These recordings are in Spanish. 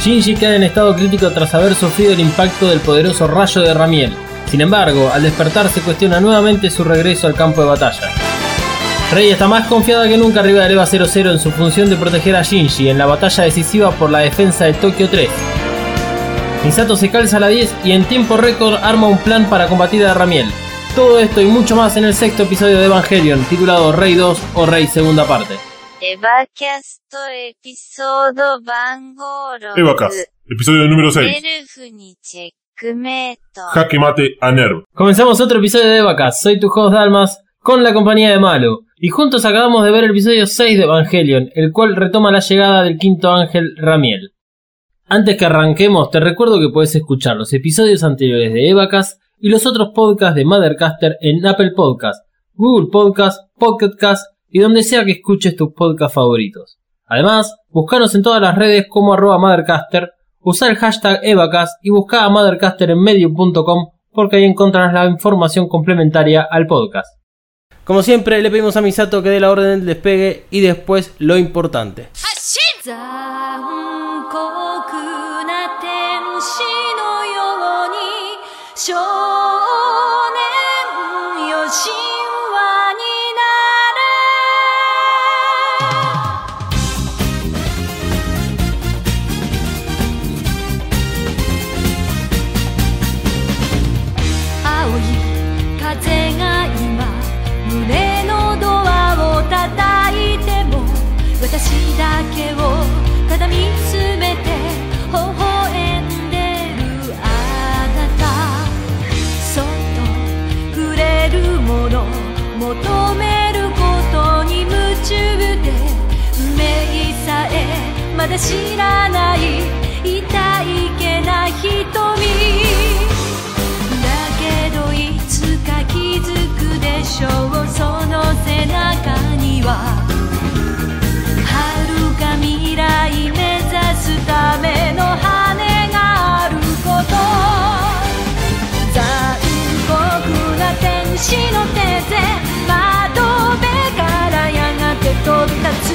Shinji queda en estado crítico tras haber sufrido el impacto del poderoso rayo de Ramiel. Sin embargo, al despertarse cuestiona nuevamente su regreso al campo de batalla. Rey está más confiada que nunca arriba del EVA 00 en su función de proteger a Shinji en la batalla decisiva por la defensa de Tokio 3. Misato se calza a la 10 y en tiempo récord arma un plan para combatir a Ramiel. Todo esto y mucho más en el sexto episodio de Evangelion, titulado Rey 2 o Rey Segunda Parte. エヴァキャストエピソード番号6 Evacas, episodio número 6. エルフにチェックメイト Jaque mate a Nerv. Comenzamos otro episodio de Evacas, soy tu host Dalmas, con la compañía de Malo, y juntos acabamos de ver el episodio 6 de Evangelion, el cual retoma la llegada del quinto ángel Ramiel. Antes que arranquemos, te recuerdo que puedes escuchar los episodios anteriores de Evacas y los otros podcasts de Mothercaster en Apple Podcast, Google Podcast, Pocket Cast y donde sea que escuches tus podcasts favoritos. Además, buscanos en todas las redes como arroba Mothercaster, usa el hashtag Evacast y busca a Mothercaster en medium.com porque ahí encontrarás la información complementaria al podcast. Como siempre, le pedimos a Misato que dé la orden del despegue y después lo importante. まだ知らない痛いけな瞳だけどいつか気づくでしょうその背中には遥か未来目指すた。めの羽があること残酷な天使の手で窓辺からやがて飛び立つ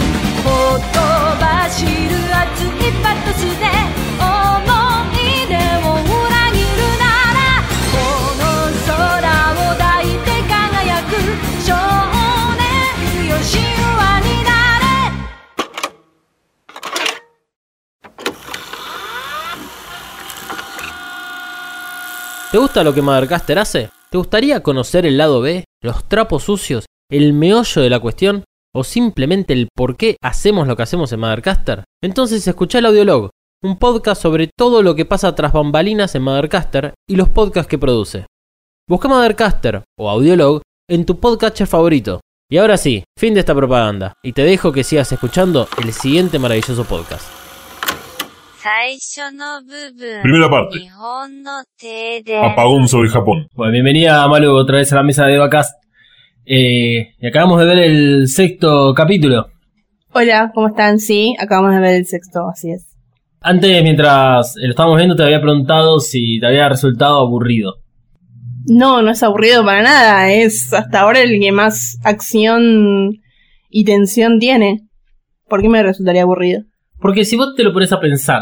¿Te gusta lo que Mothercaster hace? ¿Te gustaría conocer el lado B, los trapos sucios, el meollo de la cuestión o simplemente el por qué hacemos lo que hacemos en Mothercaster? Entonces escuchá el audiolog, un podcast sobre todo lo que pasa tras bambalinas en Mothercaster y los podcasts que produce. Busca Mothercaster o audiolog en tu podcatcher favorito. Y ahora sí, fin de esta propaganda, y te dejo que sigas escuchando el siguiente maravilloso podcast. Primera parte. Apagón sobre Japón. Bueno, bienvenida, Malu, otra vez a la mesa de vacas. Eh, y acabamos de ver el sexto capítulo. Hola, ¿cómo están? Sí, acabamos de ver el sexto, así es. Antes, mientras lo estábamos viendo, te había preguntado si te había resultado aburrido. No, no es aburrido para nada, es hasta ahora el que más acción y tensión tiene. ¿Por qué me resultaría aburrido? Porque si vos te lo pones a pensar,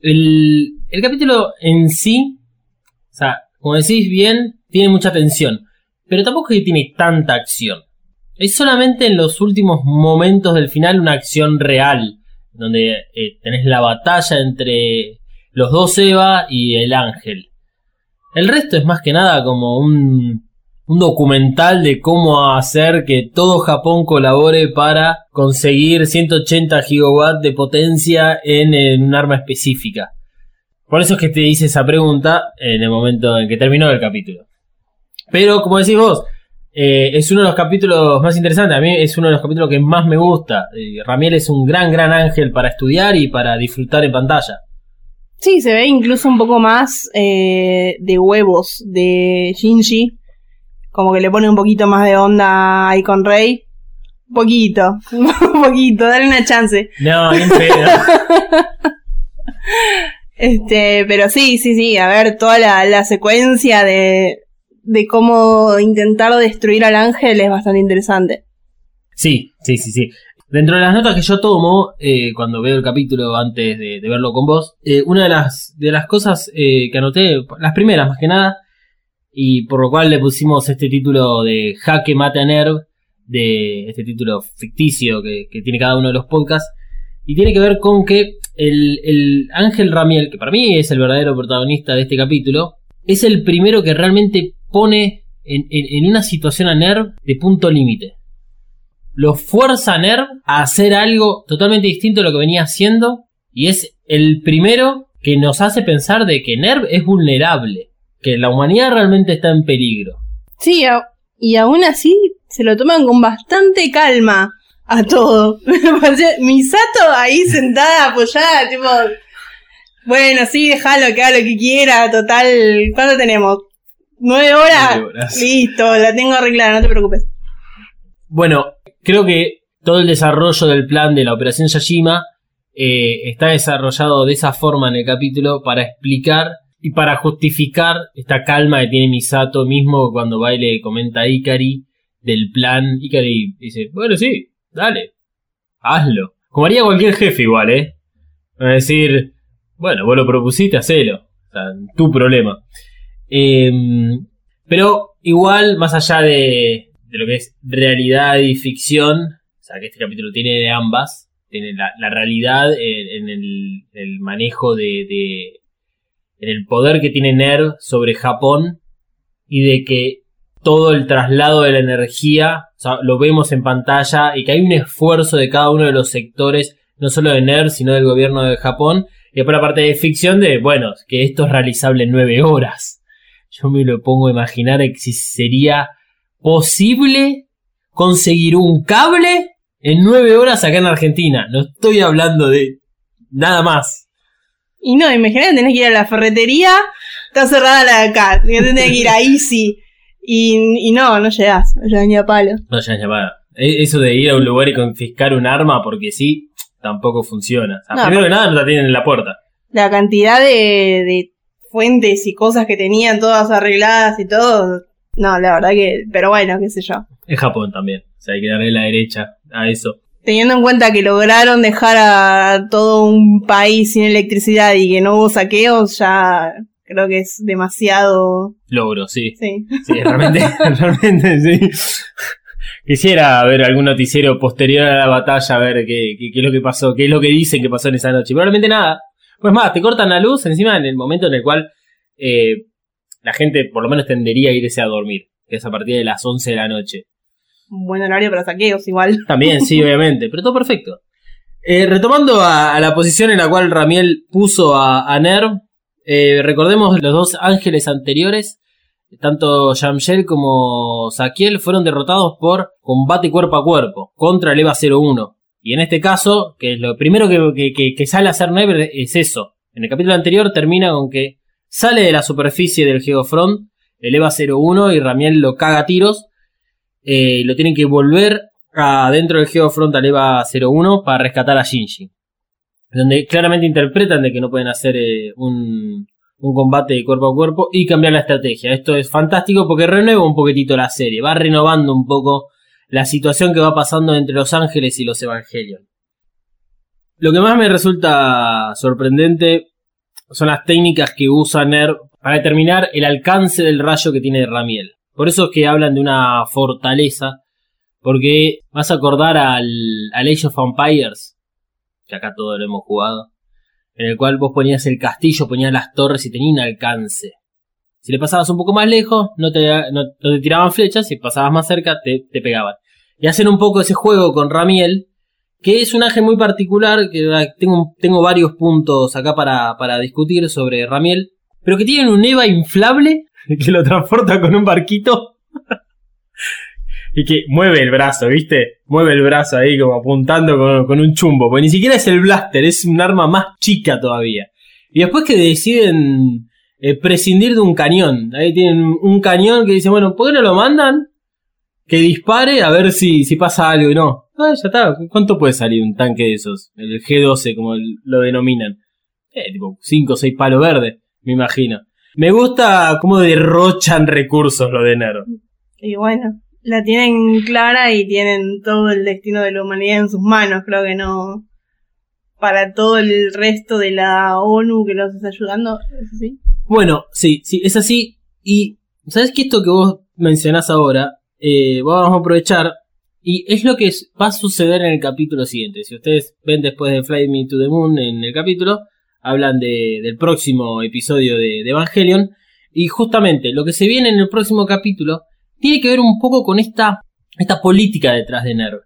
el, el capítulo en sí, o sea, como decís bien, tiene mucha tensión, pero tampoco es que tiene tanta acción. Es solamente en los últimos momentos del final una acción real, donde eh, tenés la batalla entre los dos Eva y el ángel. El resto es más que nada como un, un documental de cómo hacer que todo Japón colabore para conseguir 180 gigawatts de potencia en, en un arma específica. Por eso es que te hice esa pregunta en el momento en que terminó el capítulo. Pero como decís vos, eh, es uno de los capítulos más interesantes. A mí es uno de los capítulos que más me gusta. Eh, Ramiel es un gran, gran ángel para estudiar y para disfrutar en pantalla. Sí, se ve incluso un poco más eh, de huevos de Shinji. Como que le pone un poquito más de onda ahí con Rey. Un poquito, un poquito, dale una chance. No, ni en pedo. Este, pero sí, sí, sí, a ver, toda la, la secuencia de, de cómo intentar destruir al ángel es bastante interesante. Sí, sí, sí, sí. Dentro de las notas que yo tomo eh, cuando veo el capítulo antes de, verlo con vos, eh, una de las, de las cosas eh, que anoté, las primeras más que nada, y por lo cual le pusimos este título de Jaque Mate a Nerv, de este título ficticio que, que tiene cada uno de los podcasts, y tiene que ver con que el, el Ángel Ramiel, que para mí es el verdadero protagonista de este capítulo, es el primero que realmente pone en, una situación a Nerv de punto límite. Lo fuerza a Nerv a hacer algo totalmente distinto a lo que venía haciendo, y es el primero que nos hace pensar de que Nerv es vulnerable, que la humanidad realmente está en peligro. Sí, y aún así se lo toman con bastante calma a todo. Misato ahí sentada, apoyada, tipo. Bueno, sí, déjalo que haga lo que quiera, total. ¿Cuánto tenemos? ¿Nueve horas? Nueve horas. Listo, la tengo arreglada, no te preocupes. Bueno, creo que todo el desarrollo del plan de la Operación Yashima eh, está desarrollado de esa forma en el capítulo para explicar y para justificar esta calma que tiene Misato mismo cuando va y le comenta a Ikari del plan. Ikari dice, bueno, sí, dale, hazlo. Como haría cualquier jefe igual, ¿eh? A decir, bueno, vos lo propusiste, hacelo. O sea, tu problema. Em, pero igual, más allá de, lo que es realidad y ficción, o sea, que este capítulo tiene de ambas, tiene la, realidad en, el, manejo de, en el poder que tiene NERV sobre Japón y de que todo el traslado de la energía, o sea, lo vemos en pantalla y que hay un esfuerzo de cada uno de los sectores, no solo de NERV, sino del gobierno de Japón, y después la parte de ficción de, bueno, que esto es realizable en nueve horas. Yo me lo pongo a imaginar si sería posible conseguir un cable en nueve horas acá en Argentina. No estoy hablando de nada más. Y no, imagínate, tenés que ir a la ferretería, está cerrada la de acá, tenés que ir a Easy. Y, y no, no llegás, no llegás ni a palo. No, ya llamada. E, Eso de ir a un lugar y confiscar un arma porque sí, tampoco funciona. O sea, No, primero que nada, no la tienen en la puerta. La cantidad de, de fuentes y cosas que tenían todas arregladas y todo. No, la verdad que, pero bueno, qué sé yo. En Japón también. O sea, hay que darle la derecha a eso. Teniendo en cuenta que lograron dejar a todo un país sin electricidad y que no hubo saqueos, ya creo que es demasiado. Logro, sí. Sí. Sí, realmente, realmente, sí. Quisiera ver algún noticiero posterior a la batalla, a ver qué, qué- qué es lo que pasó, qué es lo que dicen que pasó en esa noche. Probablemente nada. Pues más, te cortan la luz encima en el momento en el cual eh, la gente por lo menos tendería a irse a dormir, que es a partir de las 11 de la noche. Un buen horario para saqueos, igual. También, sí, obviamente, pero todo perfecto. Eh, retomando a, a la posición en la cual Ramiel puso a, a Nerv, eh, recordemos los dos ángeles anteriores, tanto Yamshel como Saquiel fueron derrotados por combate cuerpo a cuerpo contra el EVA 01. Y en este caso, que lo primero que, sale a hacer Never es eso. En el capítulo anterior termina con que sale de la superficie del Geofront el EVA 01 y Ramiel lo caga a tiros. eh, lo tienen que volver adentro del Geofront al EVA 01 para rescatar a Shinji. Donde claramente interpretan de que no pueden hacer eh, un, un combate de cuerpo a cuerpo y cambiar la estrategia. Esto es fantástico porque renueva un poquitito la serie, va renovando un poco la situación que va pasando entre los ángeles y los Evangelion. Lo que más me resulta sorprendente son las técnicas que usa Ner para determinar el alcance del rayo que tiene Ramiel. Por eso es que hablan de una fortaleza, porque vas a acordar al, al Age of Empires, que acá todo lo hemos jugado, en el cual vos ponías el castillo, ponías las torres y tenía un alcance. Si le pasabas un poco más lejos, no te, no, te tiraban flechas, si pasabas más cerca, te, te pegaban. Y hacen un poco ese juego con Ramiel, que es un ángel muy particular, que tengo, tengo varios puntos acá para, para discutir sobre Ramiel, pero que tiene un EVA inflable que lo transporta con un barquito y que mueve el brazo, ¿viste? Mueve el brazo ahí como apuntando con, con un chumbo, porque ni siquiera es el blaster, es un arma más chica todavía. Y después que deciden eh, prescindir de un cañón, ahí tienen un cañón que dice, bueno, ¿por qué no lo mandan? Que dispare a ver si, si pasa algo y no. Ah, ya está, ¿cuánto puede salir un tanque de esos? El G12 como lo denominan. Eh, tipo 5 o 6 palos verdes, me imagino. Me gusta cómo derrochan recursos lo de Nero. Y bueno, la tienen clara y tienen todo el destino de la humanidad en sus manos. Creo que no. Para todo el resto de la ONU que los está ayudando, ¿es así? Bueno, sí, sí, es así. Y, ¿sabes que esto que vos mencionás ahora? Eh, vamos a aprovechar. Y es lo que va a suceder en el capítulo siguiente. Si ustedes ven después de Fly Me to the Moon en el capítulo, hablan de- del próximo episodio de, de Evangelion. Y justamente lo que se viene en el próximo capítulo tiene que ver un poco con esta, esta política detrás de NERV.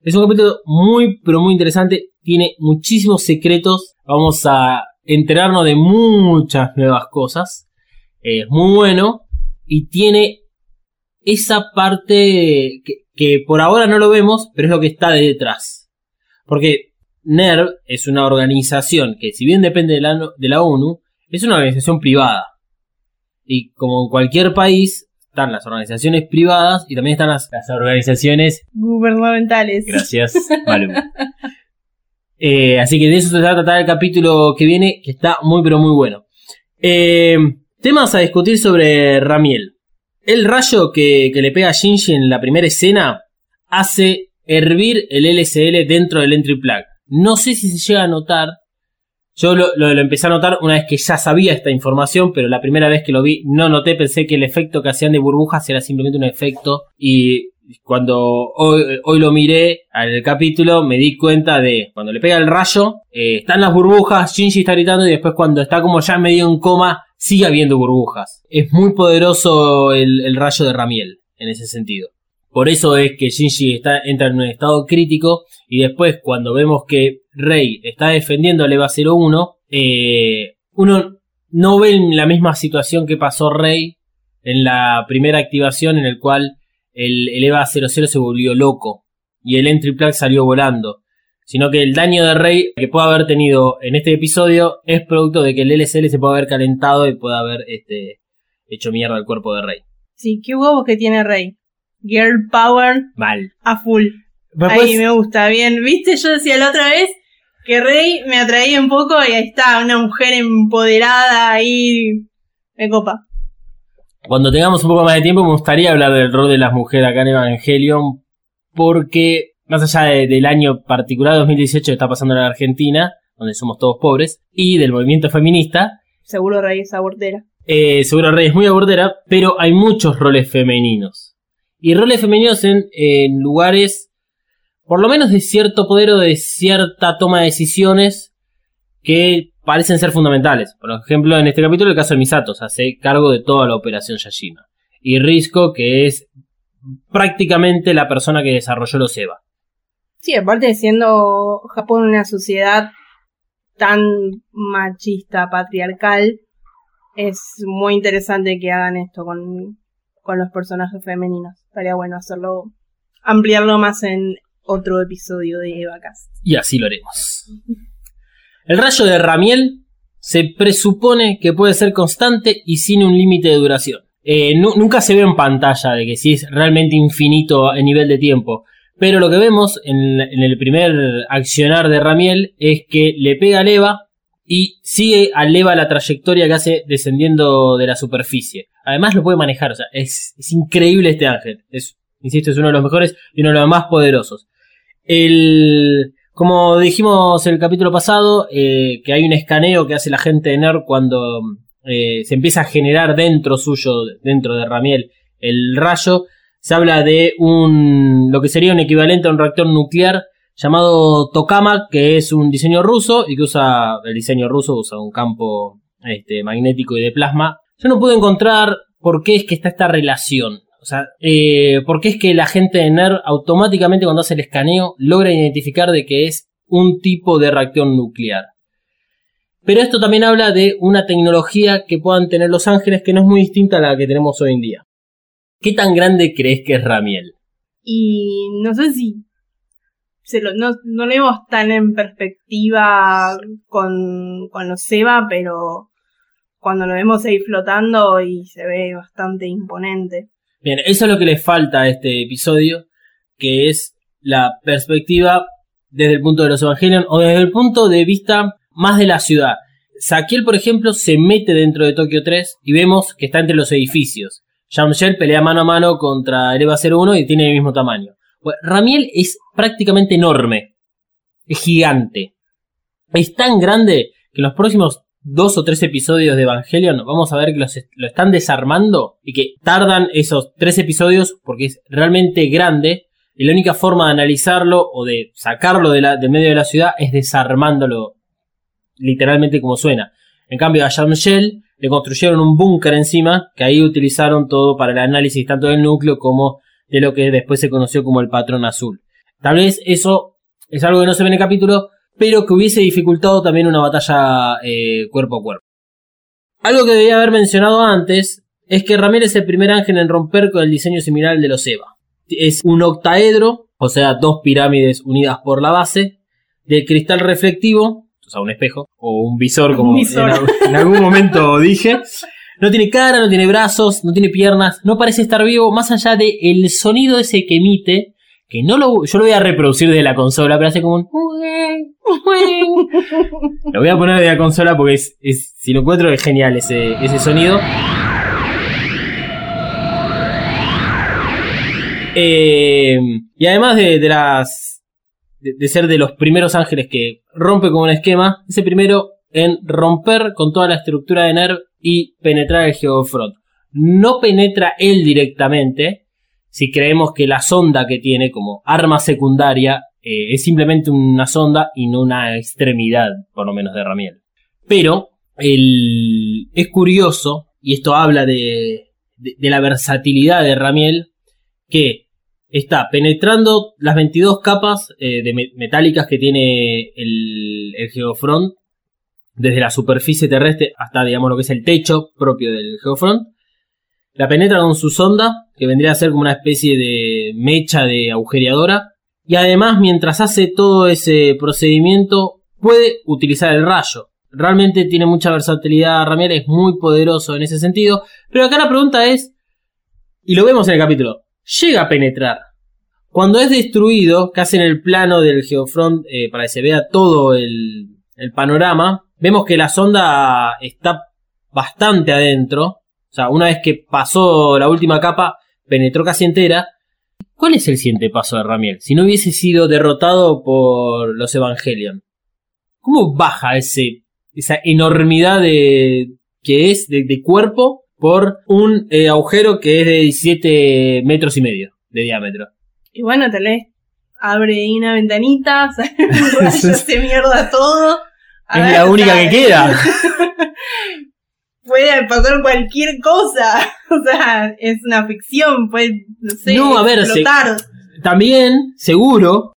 Es un capítulo muy, pero muy interesante. Tiene muchísimos secretos. Vamos a enterarnos de muchas nuevas cosas. Es muy bueno. Y tiene esa parte que, que por ahora no lo vemos, pero es lo que está de detrás. Porque NERV es una organización que, si bien depende de la, de la ONU, es una organización privada. Y como en cualquier país, están las organizaciones privadas y también están las, las organizaciones Gubernamentales. Gracias, Malum. Eh, así que de eso se va a tratar el capítulo que viene, que está muy pero muy bueno. Eh, temas a discutir sobre Ramiel. El rayo que, que le pega a Shinji en la primera escena hace hervir el LSL dentro del entry plug. No sé si se llega a notar. Yo lo, lo- lo empecé a notar una vez que ya sabía esta información, pero la primera vez que lo vi no noté, pensé que el efecto que hacían de burbujas era simplemente un efecto. Y cuando hoy, lo miré al capítulo, me di cuenta de cuando le pega el rayo, eh, están las burbujas, Shinji está gritando y después cuando está como ya medio en coma, sigue habiendo burbujas. Es muy poderoso el, el rayo de Ramiel en ese sentido. Por eso es que Shinji está, entra en un estado crítico y después cuando vemos que Rey está defendiendo al EVA 01, eh, uno no ve la misma situación que pasó Rey en la primera activación en el cual el, el EVA 00 se volvió loco y el entry plug salió volando. Sino que el daño de Rey que puede haber tenido en este episodio es producto de que el LSL se puede haber calentado y puede haber este, hecho mierda al cuerpo de Rey. Sí, qué huevos que tiene Rey. Girl Power Mal. a full. Después- Ahí me gusta, bien. ¿Viste? Yo decía la otra vez que Rey me atraía un poco y ahí está, una mujer empoderada ahí. Me copa. Cuando tengamos un poco más de tiempo, me gustaría hablar del rol de las mujeres acá en Evangelion, porque más allá de- del año particular 2018 que está pasando en la Argentina, donde somos todos pobres, y del movimiento feminista, Seguro Rey es abortera. eh, seguro Rey es muy abortera, pero hay muchos roles femeninos. Y roles femeninos en, en lugares, por lo menos de cierto poder o de cierta toma de decisiones que parecen ser fundamentales. Por ejemplo, en este capítulo el caso de Misato, se hace cargo de toda la operación Yashima. Y Risco, que es prácticamente la persona que desarrolló los EVA. Sí, aparte de siendo Japón una sociedad tan machista, patriarcal, es muy interesante que hagan esto con, con los personajes femeninos. Estaría bueno hacerlo, ampliarlo más en otro episodio de Evacast. Y así lo haremos. El rayo de Ramiel se presupone que puede ser constante y sin un límite de duración. Eh, nu- nunca se ve en pantalla de que si es realmente infinito en nivel de tiempo. Pero lo que vemos en, el primer accionar de Ramiel es que le pega al Eva y sigue al Eva la trayectoria que hace descendiendo de la superficie. Además lo puede manejar, o sea, es, es increíble este ángel. Es, insisto, es uno de los mejores y uno de los más poderosos. El, como dijimos en el capítulo pasado, eh, que hay un escaneo que hace la gente de NERD cuando eh, se empieza a generar dentro suyo, dentro de Ramiel, el rayo. Se habla de un, lo que sería un equivalente a un reactor nuclear llamado Tokamak, que es un diseño ruso y que usa, el diseño ruso usa un campo este, magnético y de plasma. Yo no pude encontrar por qué es que está esta relación. O sea, eh, por qué es que la gente de NERD automáticamente cuando hace el escaneo logra identificar de que es un tipo de reactor nuclear. Pero esto también habla de una tecnología que puedan tener los ángeles que no es muy distinta a la que tenemos hoy en día. ¿Qué tan grande crees que es Ramiel? Y no sé si no, lo vemos tan en perspectiva con, con los Eva, pero cuando lo vemos ahí flotando y se ve bastante imponente. Bien, eso es lo que le falta a este episodio, que es la perspectiva desde el punto de los Evangelion o desde el punto de vista más de la ciudad. Saquiel, por ejemplo, se mete dentro de Tokio 3 y vemos que está entre los edificios. Jean-Michel pelea mano a mano contra el EVA 01 y tiene el mismo tamaño. Bueno, Ramiel es prácticamente enorme. Es gigante. Es tan grande que en los próximos dos o tres episodios de Evangelion vamos a ver que los lo están desarmando y que tardan esos tres episodios porque es realmente grande y la única forma de analizarlo o de sacarlo de la- del medio de la ciudad es desarmándolo literalmente como suena. En cambio a Jean-Michel le construyeron un búnker encima que ahí utilizaron todo para el análisis tanto del núcleo como de lo que después se conoció como el patrón azul. Tal vez eso es algo que no se ve en el capítulo, pero que hubiese dificultado también una batalla eh, cuerpo a cuerpo. Algo que debía haber mencionado antes es que Ramírez es el primer ángel en romper con el diseño similar al de los Eva. Es un octaedro, o sea, dos pirámides unidas por la base, de cristal reflectivo, o sea, un espejo, o un visor, como Un visor. En, al- en algún momento dije. No tiene cara, no tiene brazos, no tiene piernas, no parece estar vivo, más allá del el sonido ese que emite, que no lo, yo lo voy a reproducir desde la consola, pero hace como un... Lo voy a poner de la consola porque es, es- si lo encuentro es genial ese, ese sonido. Eh, y además de, de las de, ser de los primeros ángeles que rompe con un esquema, es el primero en romper con toda la estructura de NERV y penetrar el Geofront. No penetra él directamente, si creemos que la sonda que tiene como arma secundaria eh, es simplemente una sonda y no una extremidad, por lo menos de Ramiel. Pero el, es curioso, y esto habla de, de, la versatilidad de Ramiel, que está penetrando las 22 capas eh, de me- metálicas que tiene el, el Geofront, desde la superficie terrestre hasta, digamos, lo que es el techo propio del Geofront. La penetra con su sonda, que vendría a ser como una especie de mecha de agujereadora. Y además, mientras hace todo ese procedimiento, puede utilizar el rayo. Realmente tiene mucha versatilidad Ramiel, es muy poderoso en ese sentido. Pero acá la pregunta es, y lo vemos en el capítulo, llega a penetrar. Cuando es destruido, casi en el plano del Geofront, eh, para que se vea todo el, el panorama, vemos que la sonda está bastante adentro. O sea, una vez que pasó la última capa, penetró casi entera. ¿Cuál es el siguiente paso de Ramiel? Si no hubiese sido derrotado por los Evangelion. ¿Cómo baja ese, esa enormidad de, que es de, de cuerpo por un eh, agujero que es de 17 metros y medio de diámetro? Y bueno, tal vez abre ahí una ventanita, sale un rayo, se mierda todo. A Es ver, la única que queda. Puede pasar cualquier cosa. O sea, es una ficción, puede, no sé, No, a ver, se-. También, seguro,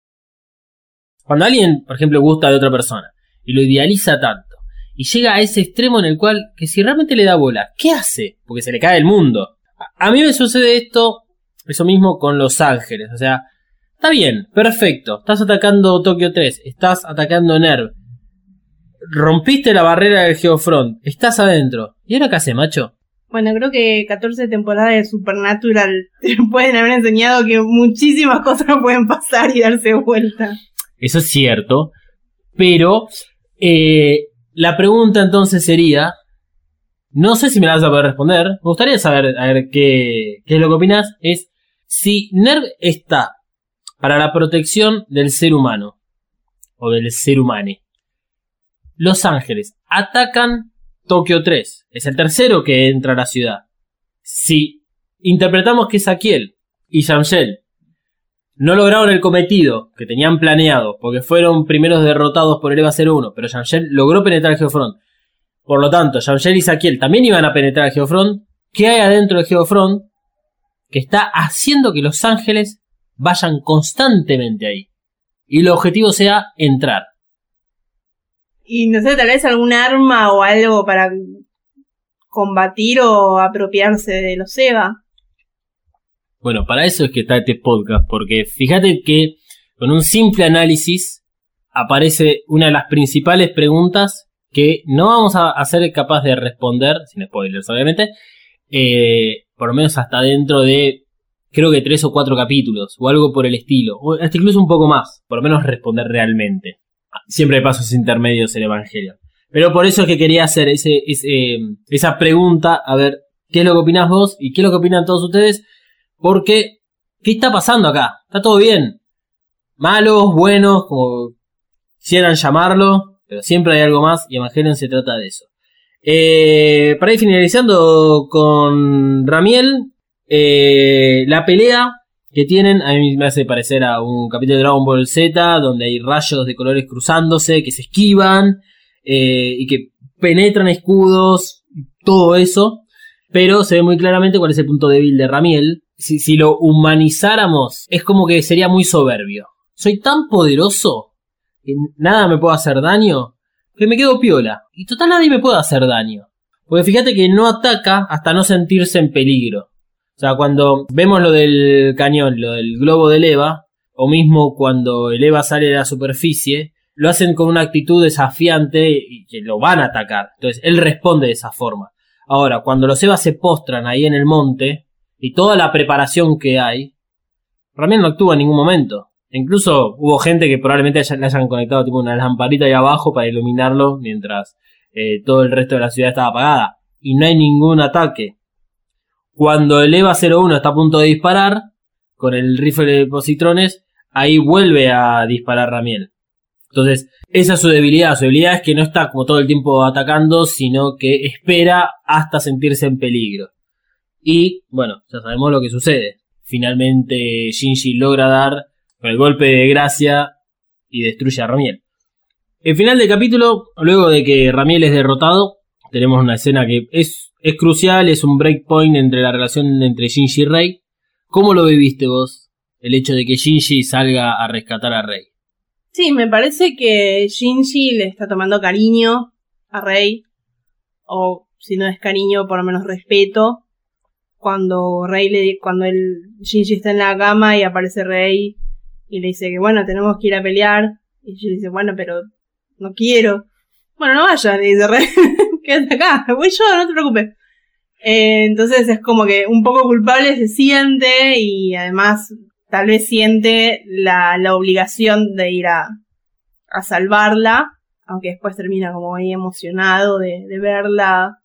cuando alguien, por ejemplo, gusta de otra persona y lo idealiza tanto y llega a ese extremo en el cual, que si realmente le da bola, ¿qué hace? Porque se le cae el mundo. A, a mí me sucede esto, eso mismo con Los Ángeles. O sea, está bien, perfecto. Estás atacando Tokio 3, estás atacando NERV. Rompiste la barrera del Geofront, estás adentro. ¿Y ahora qué hace, macho? Bueno, creo que 14 temporadas de Supernatural te pueden haber enseñado que muchísimas cosas pueden pasar y darse vuelta. Eso es cierto. Pero eh, la pregunta entonces sería. No sé si me la vas a poder responder. Me gustaría saber a ver qué, qué es lo que opinas. Es si NERV está para la protección del ser humano. O del ser humano. Los Ángeles atacan Tokio 3. Es el tercero que entra a la ciudad. Si interpretamos que Saquiel y Shamshel no lograron el cometido que tenían planeado, porque fueron primeros derrotados por el EVA 01, pero Shamshel logró penetrar el Geofront. Por lo tanto, Shamshel y Saquiel también iban a penetrar el Geofront. ¿Qué hay adentro del Geofront que está haciendo que los ángeles vayan constantemente ahí? Y el objetivo sea entrar. Y no sé, tal vez algún arma o algo para combatir o apropiarse de los Eva. Bueno, para eso es que está este podcast, porque fíjate que con un simple análisis aparece una de las principales preguntas que no vamos a, ser capaz de responder, sin spoilers obviamente, eh, por lo menos hasta dentro de creo que tres o cuatro capítulos o algo por el estilo, o hasta incluso un poco más, por lo menos responder realmente. Siempre hay pasos intermedios en Evangelio. Pero por eso es que quería hacer ese, ese, esa pregunta, a ver qué es lo que opinás vos y qué es lo que opinan todos ustedes, porque ¿qué está pasando acá? Está todo bien. Malos, buenos, como quieran llamarlo, pero siempre hay algo más y Evangelion se trata de eso. Eh, para ir finalizando con Ramiel, eh, la pelea que tienen a mí me hace parecer a un capítulo de Dragon Ball Z donde hay rayos de colores cruzándose que se esquivan eh, y que penetran escudos, todo eso, pero se ve muy claramente cuál es el punto débil de Ramiel. Si, si lo humanizáramos, es como que sería muy soberbio. Soy tan poderoso que nada me puede hacer daño que me quedo piola. Y total nadie me puede hacer daño. Porque fíjate que no ataca hasta no sentirse en peligro. O sea, cuando vemos lo del cañón, lo del globo del Eva, o mismo cuando el Eva sale de la superficie, lo hacen con una actitud desafiante y que lo van a atacar. Entonces, él responde de esa forma. Ahora, cuando los Evas se postran ahí en el monte, y toda la preparación que hay, Ramiel no actúa en ningún momento. Incluso hubo gente que probablemente le hayan conectado tipo una lamparita ahí abajo para iluminarlo mientras eh, todo el resto de la ciudad estaba apagada. Y no hay ningún ataque. Cuando el EVA 01 está a punto de disparar, con el rifle de positrones, ahí vuelve a disparar Ramiel. Entonces, esa es su debilidad. Su debilidad es que no está como todo el tiempo atacando, sino que espera hasta sentirse en peligro. Y, bueno, ya sabemos lo que sucede. Finalmente Shinji logra dar el golpe de gracia y destruye a Ramiel. El final del capítulo, luego de que Ramiel es derrotado, tenemos una escena que es, es crucial, es un breakpoint entre la relación entre Shinji y Rei. ¿Cómo lo viviste vos? El hecho de que Shinji salga a rescatar a Rei. Sí, me parece que Shinji le está tomando cariño a Rey. O si no es cariño, por lo menos respeto. Cuando Rey le, cuando el Shinji está en la cama y aparece Rey y le dice que bueno, tenemos que ir a pelear. Y Shinji dice, bueno, pero no quiero. Bueno, no vayas, le dice Rey. Quédate acá, voy yo, no te preocupes. Eh, entonces es como que un poco culpable se siente y además tal vez siente la, la obligación de ir a, a salvarla, aunque después termina como ahí emocionado de, de verla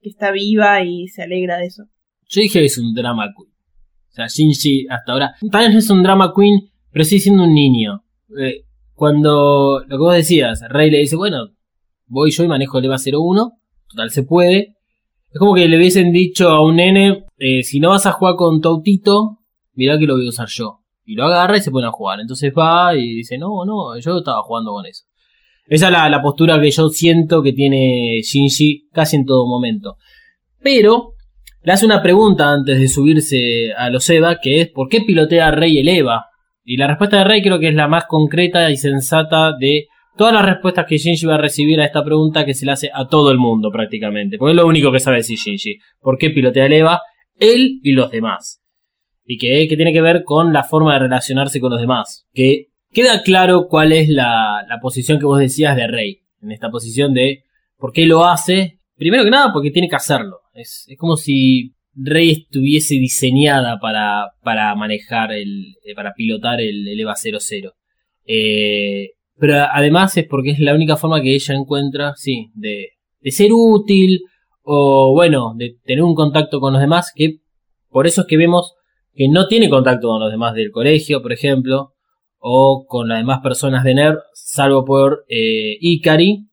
que está viva y se alegra de eso. Yo dije que es un drama queen. O sea, Shinji hasta ahora. Tal vez no es un drama queen, pero sí siendo un niño. Eh, cuando lo que vos decías, Rey le dice, bueno, voy yo y manejo el EVA 01, total se puede. Es como que le hubiesen dicho a un nene, eh, si no vas a jugar con tu autito, mirá que lo voy a usar yo. Y lo agarra y se pone a jugar. Entonces va y dice, no, no, yo estaba jugando con eso. Esa es la, postura que yo siento que tiene Shinji casi en todo momento. Pero le hace una pregunta antes de subirse a los EVA, que es ¿por qué pilotea Rey el EVA? Y la respuesta de Rey creo que es la más concreta y sensata de todas las respuestas que Shinji va a recibir a esta pregunta que se le hace a todo el mundo prácticamente. Porque es lo único que sabe decir Shinji. ¿Por qué pilotea el EVA? Él y los demás. Y que, tiene que ver con la forma de relacionarse con los demás. Que queda claro cuál es la, la posición que vos decías de Rey. En esta posición de por qué lo hace. Primero que nada porque tiene que hacerlo. Es, es como si Rey estuviese diseñada para, para manejar el, eh, para pilotar el, el EVA 00. Eh, pero además es porque es la única forma que ella encuentra, sí, de, de ser útil o bueno, de tener un contacto con los demás, que por eso es que vemos que no tiene contacto con los demás del colegio, por ejemplo, o con las demás personas de NERD, salvo por eh, Ikari,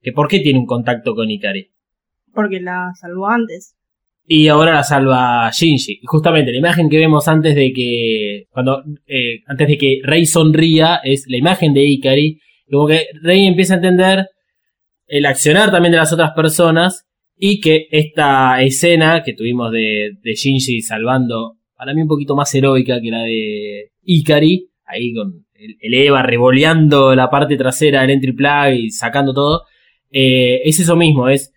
que ¿por qué tiene un contacto con Ikari? Porque la salvó antes. Y ahora la salva Shinji. Justamente la imagen que vemos antes de que. Cuando. eh, antes de que Rey sonría. Es la imagen de Ikari. Como que Rey empieza a entender el accionar también de las otras personas. Y que esta escena que tuvimos de, de Shinji salvando. Para mí un poquito más heroica que la de Ikari. Ahí con el, el Eva revoleando la parte trasera del entry plug y sacando todo. eh, es eso mismo. Es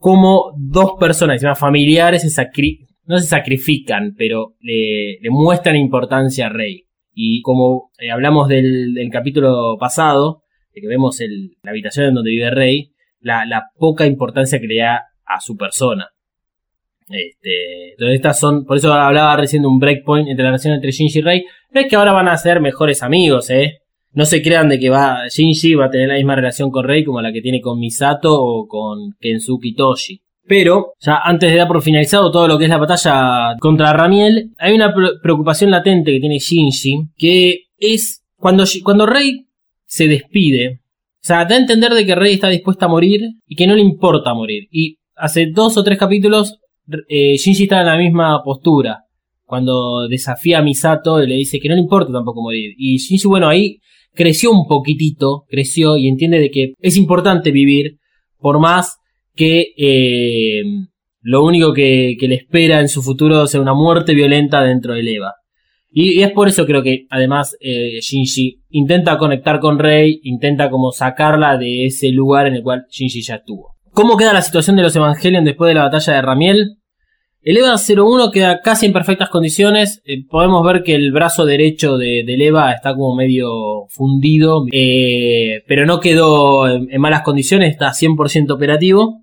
cómo dos personas, familiares, se sacri- no se sacrifican, pero le, muestran importancia a Rey. Y como eh, hablamos del, capítulo pasado, de que vemos la habitación en donde vive Rey, la, la poca importancia que le da a su persona. Este, entonces estas son, por eso hablaba recién de un breakpoint entre la relación entre Shinji y Rey. No es que ahora van a ser mejores amigos, eh. No se crean de que va, Shinji va a tener la misma relación con Rey como la que tiene con Misato o con Kensuke Toshi. Pero, ya antes de dar por finalizado todo lo que es la batalla contra Ramiel, hay una pre- preocupación latente que tiene Shinji, que es cuando, cuando Rey se despide, o sea, da a entender de que Rey está dispuesta a morir y que no le importa morir. Y hace dos o tres capítulos, eh, Shinji está en la misma postura. Cuando desafía a Misato y le dice que no le importa tampoco morir. Y Shinji, bueno, ahí creció un poquitito, creció y entiende de que es importante vivir por más que eh, lo único que, le espera en su futuro sea una muerte violenta dentro del EVA. Y, y es por eso creo que además eh, Shinji intenta conectar con Rey, intenta como sacarla de ese lugar en el cual Shinji ya estuvo. ¿Cómo queda la situación de los Evangelion después de la batalla de Ramiel? El EVA 01 queda casi en perfectas condiciones. Eh, podemos ver que el brazo derecho de, del EVA está como medio fundido, eh, pero no quedó en, malas condiciones, está 100% operativo.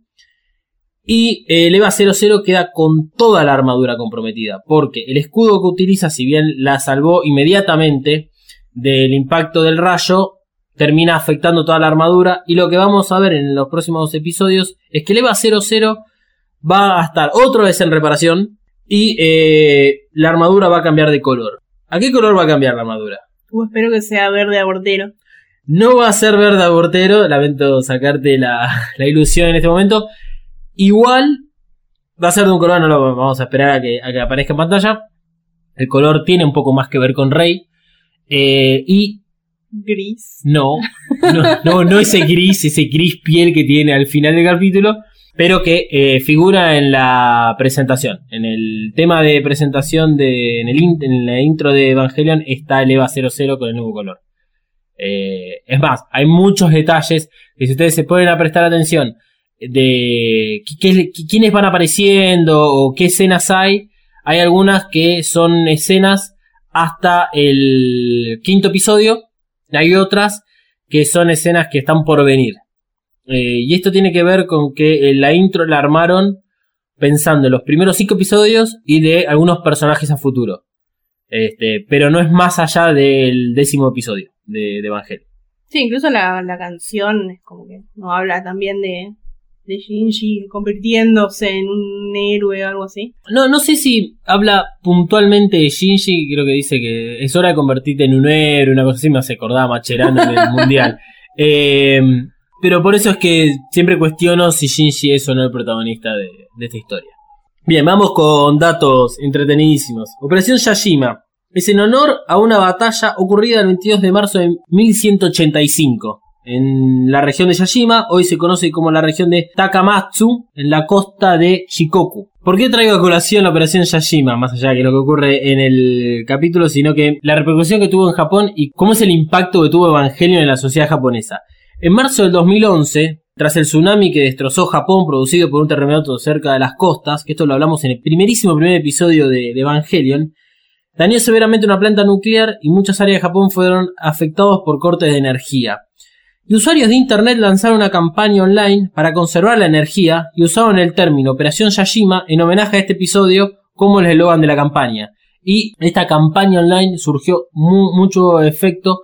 Y eh, el EVA 00 queda con toda la armadura comprometida, porque el escudo que utiliza, si bien la salvó inmediatamente del impacto del rayo, termina afectando toda la armadura. Y lo que vamos a ver en los próximos episodios es que el EVA 00 va a estar otra vez en reparación y eh, la armadura va a cambiar de color. ¿A qué color va a cambiar la armadura? Uh, espero que sea verde abortero. No va a ser verde abortero, lamento sacarte la, la ilusión en este momento. Igual va a ser de un color, no lo vamos a esperar a que, a que aparezca en pantalla. El color tiene un poco más que ver con Rey. Eh, y Gris. no, no, no, no ese gris, ese gris piel que tiene al final del capítulo, pero que eh, figura en la presentación. En el tema de presentación de. En, el in- en la intro de Evangelion está el EVA 00 con el nuevo color. Eh, es más, hay muchos detalles que si ustedes se ponen a prestar atención de quiénes van apareciendo o qué escenas hay, hay algunas que son escenas hasta el quinto episodio, hay otras que son escenas que están por venir. Eh, y esto tiene que ver con que eh, la intro la armaron pensando en los primeros cinco episodios y de algunos personajes a futuro. Este, pero no es más allá del décimo episodio de, de Evangelion. Sí, incluso la, la canción es como que no habla también de, de Shinji convirtiéndose en un héroe o algo así. No, no sé si habla puntualmente de Shinji, creo que dice que es hora de convertirte en un héroe, una cosa así, me hace acordar a Macherano en el mundial. Eh, pero por eso es que siempre cuestiono si Shinji es o no el protagonista de, esta historia. Bien, vamos con datos entretenidísimos. Operación Yashima. Es en honor a una batalla ocurrida el 22 de marzo de 1185 en la región de Yashima, hoy se conoce como la región de Takamatsu, en la costa de Shikoku. ¿Por qué traigo a colación la operación Yashima? Más allá de lo que ocurre en el capítulo, sino que la repercusión que tuvo en Japón y cómo es el impacto que tuvo Evangelion en la sociedad japonesa. En marzo del 2011, tras el tsunami que destrozó Japón producido por un terremoto cerca de las costas, que esto lo hablamos en el primerísimo primer episodio de, Evangelion, dañó severamente una planta nuclear y muchas áreas de Japón fueron afectados por cortes de energía. Y usuarios de internet lanzaron una campaña online para conservar la energía y usaron el término Operación Yashima en homenaje a este episodio como el eslogan de la campaña. Y esta campaña online surgió mu- mucho efecto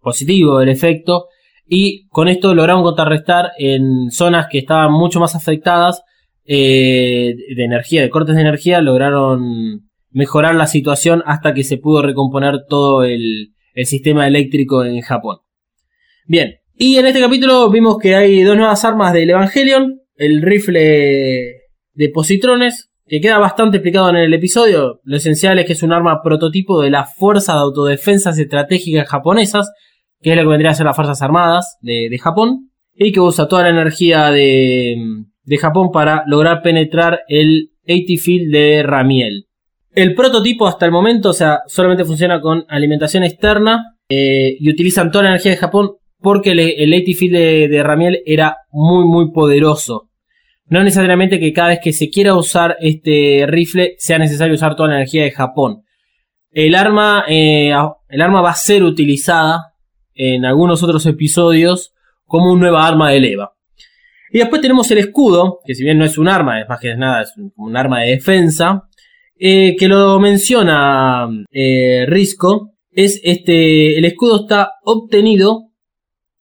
positivo del efecto y con esto lograron contrarrestar en zonas que estaban mucho más afectadas eh, de energía, de cortes de energía, lograron mejorar la situación hasta que se pudo recomponer todo el, el sistema eléctrico en Japón. Bien, y en este capítulo vimos que hay dos nuevas armas del Evangelion, el rifle de positrones, que queda bastante explicado en el episodio. Lo esencial es que es un arma prototipo de las fuerzas de autodefensas estratégicas japonesas, que es lo que vendría a ser las Fuerzas Armadas de, Japón, y que usa toda la energía de, Japón para lograr penetrar el 80 Field de Ramiel. El prototipo hasta el momento, o sea, solamente funciona con alimentación externa eh, y utilizan toda la energía de Japón porque el, el 80 Field de, de Ramiel era muy muy poderoso. No necesariamente que cada vez que se quiera usar este rifle sea necesario usar toda la energía de Japón. El arma, eh, el arma va a ser utilizada en algunos otros episodios como una nueva arma de leva. Y después tenemos el escudo, que si bien no es un arma, es más que nada, es un, un arma de defensa, eh, que lo menciona eh, Risco, es este, el escudo está obtenido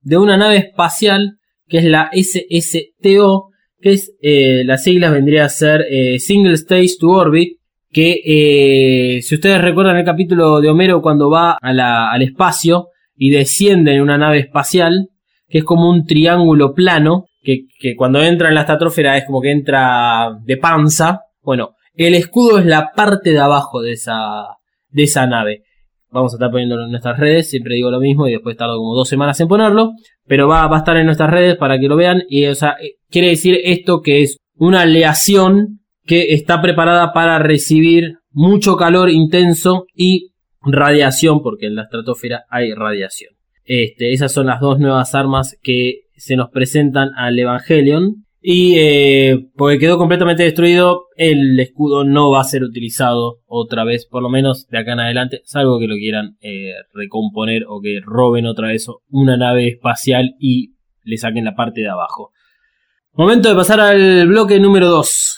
de una nave espacial que es la SSTO, que es eh, las siglas vendría a ser eh, Single Stage to Orbit, que si ustedes recuerdan el capítulo de Homero cuando va al espacio y desciende en una nave espacial, que es como un triángulo plano, que, que cuando entra en la estratosfera es como que entra de panza. Bueno, el escudo es la parte de abajo de esa, de esa nave. Vamos a estar poniéndolo en nuestras redes, siempre digo lo mismo y después tardo como dos semanas en ponerlo, pero va, va a estar en nuestras redes para que lo vean y o sea, eh, quiere decir esto que es una aleación que está preparada para recibir mucho calor intenso y radiación, porque en la estratosfera hay radiación. Este, esas son las dos nuevas armas que se nos presentan al Evangelion. Y eh, porque quedó completamente destruido, el escudo no va a ser utilizado otra vez, por lo menos de acá en adelante, salvo que lo quieran eh, recomponer o que roben otra vez una nave espacial y le saquen la parte de abajo. Momento de pasar al bloque número 2.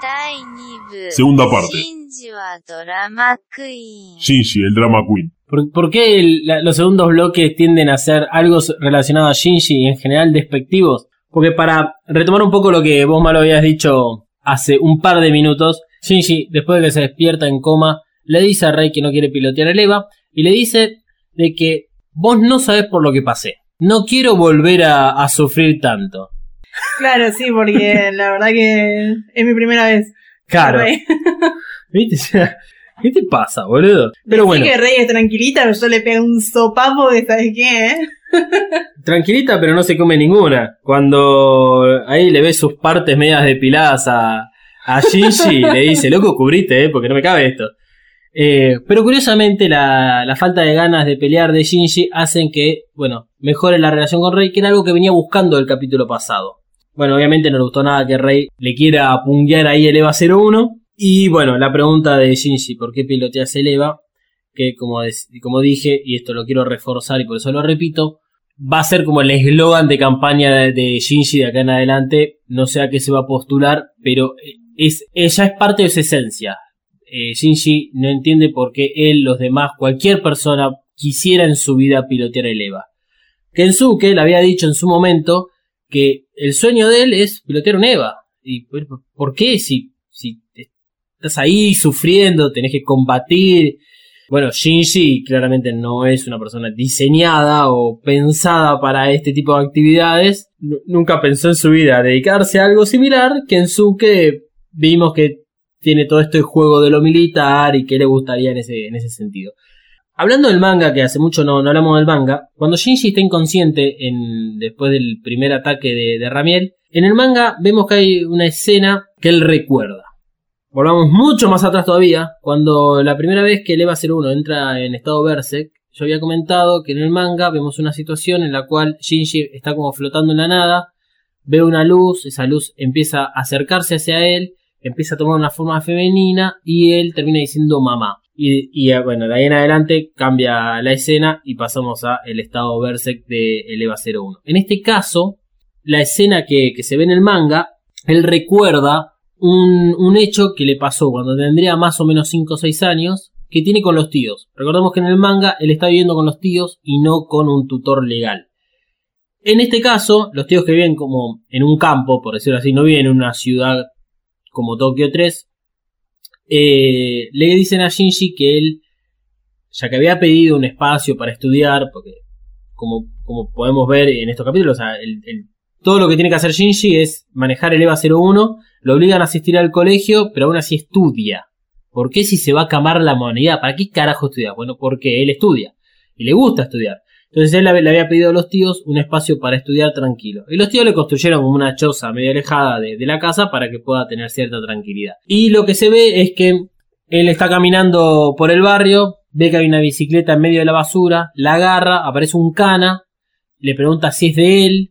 第2部 Segunda parte. シンジはドラマクイーン Shinji, el drama queen. ¿Por, por qué el- la- los segundos bloques tienden a ser algo s- relacionado a Shinji y en general despectivos? Porque para retomar un poco lo que vos malo habías dicho hace un par de minutos, Shinji, después de que se despierta en coma, le dice a Rey que no quiere pilotear el EVA y le dice de que vos no sabés por lo que pasé. No quiero volver a, a sufrir tanto. Claro, sí, porque la verdad que es mi primera vez. Claro. ¿Viste? O sea, ¿Qué te pasa, boludo? Pero Decí bueno. que Rey es tranquilita, pero yo le pego un sopapo de ¿sabes qué? eh? Tranquilita, pero no se come ninguna. Cuando ahí le ve sus partes medias depiladas a, a Shinji, le dice, loco, cubrite, eh, porque no me cabe esto. Eh, pero curiosamente, la, la falta de ganas de pelear de Shinji hacen que, bueno, mejore la relación con Rey, que era algo que venía buscando el capítulo pasado. Bueno, obviamente no le gustó nada que Rey le quiera apunguear ahí el EVA 01. Y bueno, la pregunta de Shinji, ¿por qué piloteas el EVA? Que como, como dije, y esto lo quiero reforzar y por eso lo repito, va a ser como el eslogan de campaña de, Shinji de acá en adelante. No sé a qué se va a postular, pero es, ella es parte de su esencia. Eh, Shinji no entiende por qué él, los demás, cualquier persona quisiera en su vida pilotear el EVA. Kensuke le había dicho en su momento que el sueño de él es pilotear un EVA. ¿Y por, por qué? Si, si estás ahí sufriendo, tenés que combatir. Bueno, Shinji claramente no es una persona diseñada o pensada para este tipo de actividades. Nu- Nunca pensó en su vida dedicarse a algo similar. Kensuke vimos que tiene todo este juego de lo militar y que le gustaría en ese, en ese sentido. Hablando del manga, que hace mucho no, no hablamos del manga, cuando Shinji está inconsciente en, después del primer ataque de Ramiel, en el manga vemos que hay una escena que él recuerda. Volvamos mucho más atrás todavía, cuando la primera vez que el EVA 01 entra en estado Berserk, yo había comentado que en el manga vemos una situación en la cual Shinji está como flotando en la nada, ve una luz, esa luz empieza a acercarse hacia él, empieza a tomar una forma femenina y él termina diciendo mamá. Y, eh, bueno, de ahí en adelante cambia la escena y pasamos a el estado Berserk de el EVA 01. En este caso, la escena que, que se ve en el manga, él recuerda un, hecho que le pasó cuando tendría más o menos 5 o 6 años, que tiene con los tíos. Recordemos que en el manga él está viviendo con los tíos y no con un tutor legal. En este caso, los tíos que viven como en un campo, por decirlo así, no viven en una ciudad como Tokio 3, eh, le dicen a Shinji que él, ya que había pedido un espacio para estudiar, porque como, podemos ver en estos capítulos, todo lo que tiene que hacer Shinji es manejar el EVA 01, lo obligan a asistir al colegio, pero aún así estudia. ¿Por qué si se va a camar la humanidad? ¿Para qué carajo estudia? Bueno, porque él estudia y le gusta estudiar. Entonces él le le había pedido a los tíos un espacio para estudiar tranquilo. Y los tíos le construyeron como una choza medio alejada de, de la casa para que pueda tener cierta tranquilidad. Y lo que se ve es que él está caminando por el barrio, ve que hay una bicicleta en medio de la basura, la agarra, aparece un cana, le pregunta si es de él,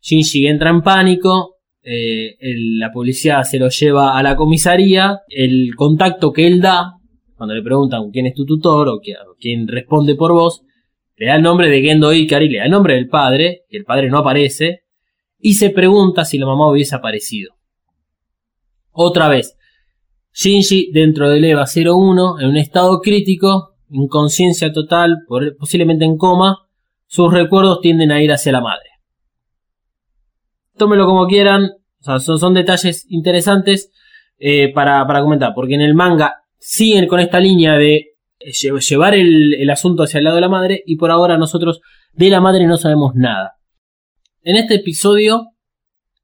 Shinji entra en pánico, eh, la policía se lo lleva a la comisaría, el contacto que él da, cuando le preguntan quién es tu tutor o o quién responde por vos, le da el nombre de Gendo Ikari, le da el nombre del padre, y el padre no aparece, y se pregunta si la mamá hubiese aparecido. Otra vez, Shinji dentro del EVA 01, en un estado crítico, inconsciencia total, posiblemente en coma, sus recuerdos tienden a ir hacia la madre. Tómelo como quieran. Son, detalles interesantes eh, para, comentar. Porque en el manga siguen con esta línea de lle- llevar el, asunto hacia el lado de la madre. Y por ahora nosotros de la madre no sabemos nada. En este episodio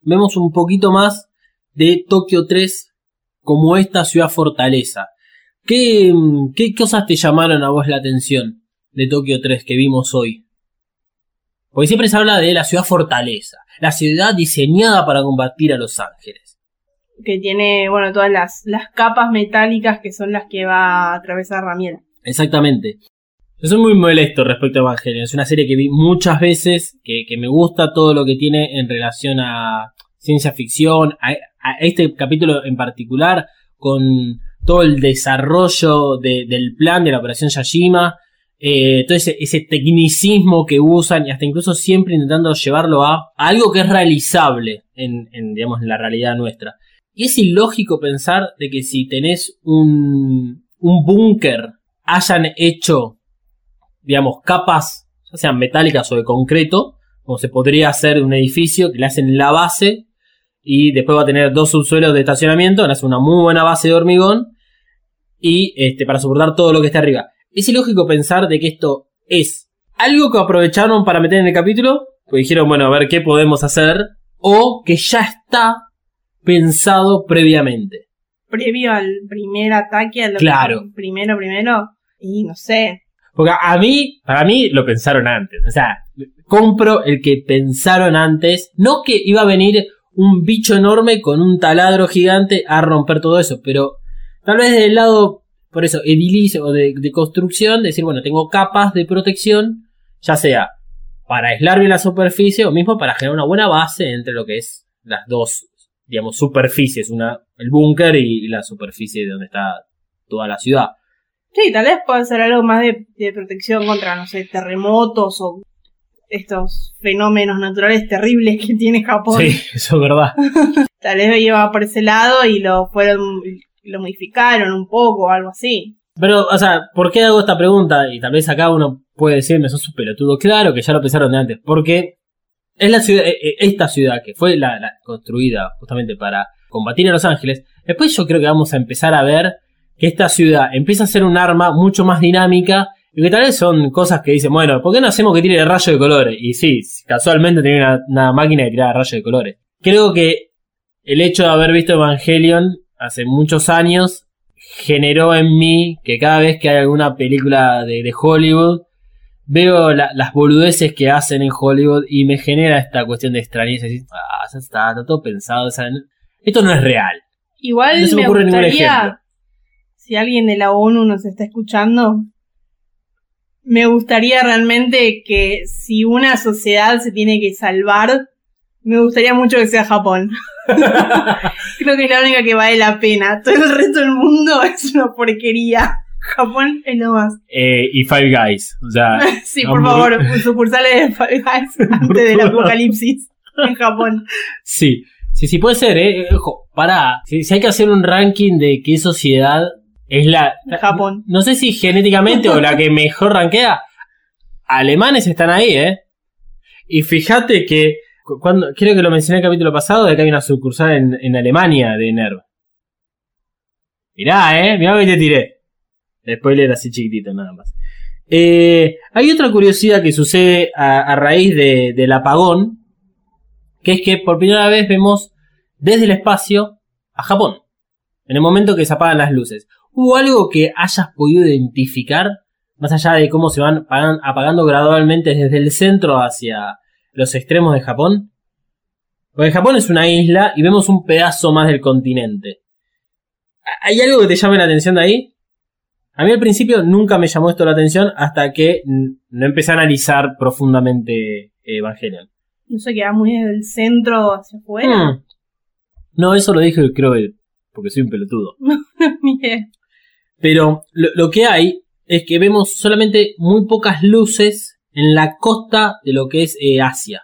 vemos un poquito más de Tokio 3 como esta ciudad fortaleza. ¿Qué, qué cosas te llamaron a vos la atención de Tokio 3 que vimos hoy? Porque siempre se habla de la ciudad fortaleza, la ciudad diseñada para combatir a los ángeles. Que tiene, bueno, todas las, las capas metálicas que son las que va a atravesar Ramiel. Exactamente. Yo soy muy molesto respecto a Evangelion. Es una serie que vi muchas veces, que, que me gusta todo lo que tiene en relación a ciencia ficción, a, a este capítulo en particular, con todo el desarrollo de- del plan de la operación Yashima, eh, todo ese, tecnicismo que usan y hasta incluso siempre intentando llevarlo a, algo que es realizable en, digamos, la realidad nuestra. Y es ilógico pensar de que si tenés un, un búnker hayan hecho, digamos, capas, ya sean metálicas o de concreto, como se podría hacer de un edificio, que le hacen la base y después va a tener dos subsuelos de estacionamiento, le hacen una muy buena base de hormigón y este, para soportar todo lo que está arriba. Es ilógico pensar de que esto es algo que aprovecharon para meter en el capítulo, pues dijeron, bueno, a ver qué podemos hacer, o que ya está pensado previamente. Previo al primer ataque, al Claro. primero, primero, y no sé. Porque a mí, para mí lo pensaron antes. O sea, compro el que pensaron antes. No que iba a venir un bicho enorme con un taladro gigante a romper todo eso, pero tal vez del lado, por eso, edilicio o de, de construcción, decir, bueno, tengo capas de protección, ya sea para aislar bien la superficie o mismo para generar una buena base entre lo que es las dos, digamos, superficies, una, el búnker y la superficie de donde está toda la ciudad. Sí, tal vez puede ser algo más de, de protección contra, no sé, terremotos o estos fenómenos naturales terribles que tiene Japón. Sí, eso es verdad. Tal vez iba por ese lado y lo fueron, lo modificaron un poco o algo así. Pero, o sea, ¿por qué hago esta pregunta? Y tal vez acá uno puede decirme, sos un pelotudo. Claro que ya lo pensaron de antes. Porque es la ciudad, eh, eh, esta ciudad que fue construida justamente para combatir a los ángeles. Después yo creo que vamos a empezar a ver que esta ciudad empieza a ser un arma mucho más dinámica. Y que tal vez son cosas que dicen, bueno, ¿por qué no hacemos que tire rayo de colores? Y sí, casualmente tiene una, máquina de tirar rayo de colores. Creo que el hecho de haber visto Evangelion hace muchos años generó en mí que cada vez que hay alguna película de, de Hollywood, veo la- las boludeces que hacen en Hollywood y me genera esta cuestión de extrañeza. decir, ah, ya está, está todo pensado. o sea, no- esto no es real. Igual No se me me ocurre ningún gustaría, ejemplo. si alguien de la ONU nos está escuchando, me gustaría realmente que si una sociedad se tiene que salvar, me gustaría mucho que sea Japón. Creo que es la única que vale la pena. Todo el resto del mundo es una porquería. Japón es lo más. Eh, y Five Guys. O sea, Sí, por favor, sucursales de Five Guys antes del apocalipsis en Japón. sí. Sí, sí, puede ser, eh. Ojo, pará. Si, si hay que hacer un ranking de qué sociedad es la. Japón. No sé si genéticamente o la que mejor rankea. Alemanes están ahí, ¿eh? Y fíjate que. Cu- Cuando, creo que lo mencioné en el capítulo pasado de que hay una sucursal en, Alemania de NERV. Mirá, ¿eh? Mirá que te tiré. Spoiler así chiquitito, nada más. Eh, hay otra curiosidad que sucede a, raíz de- del apagón. Que es que por primera vez vemos desde el espacio a Japón. En el momento que se apagan las luces. ¿Hubo algo que hayas podido identificar? Más allá de cómo se van apagan- apagando gradualmente desde el centro hacia los extremos de Japón. Porque Japón es una isla y vemos un pedazo más del continente. ¿Hay algo que te llame la atención de ahí? A mí al principio nunca me llamó esto la atención hasta que no empecé a analizar profundamente Evangelion. No sé, queda muy desde el centro hacia afuera. Hmm. No, eso lo dije creo que porque soy un pelotudo. Pero lo, lo que hay es que vemos solamente muy pocas luces en la costa de lo que es eh, Asia.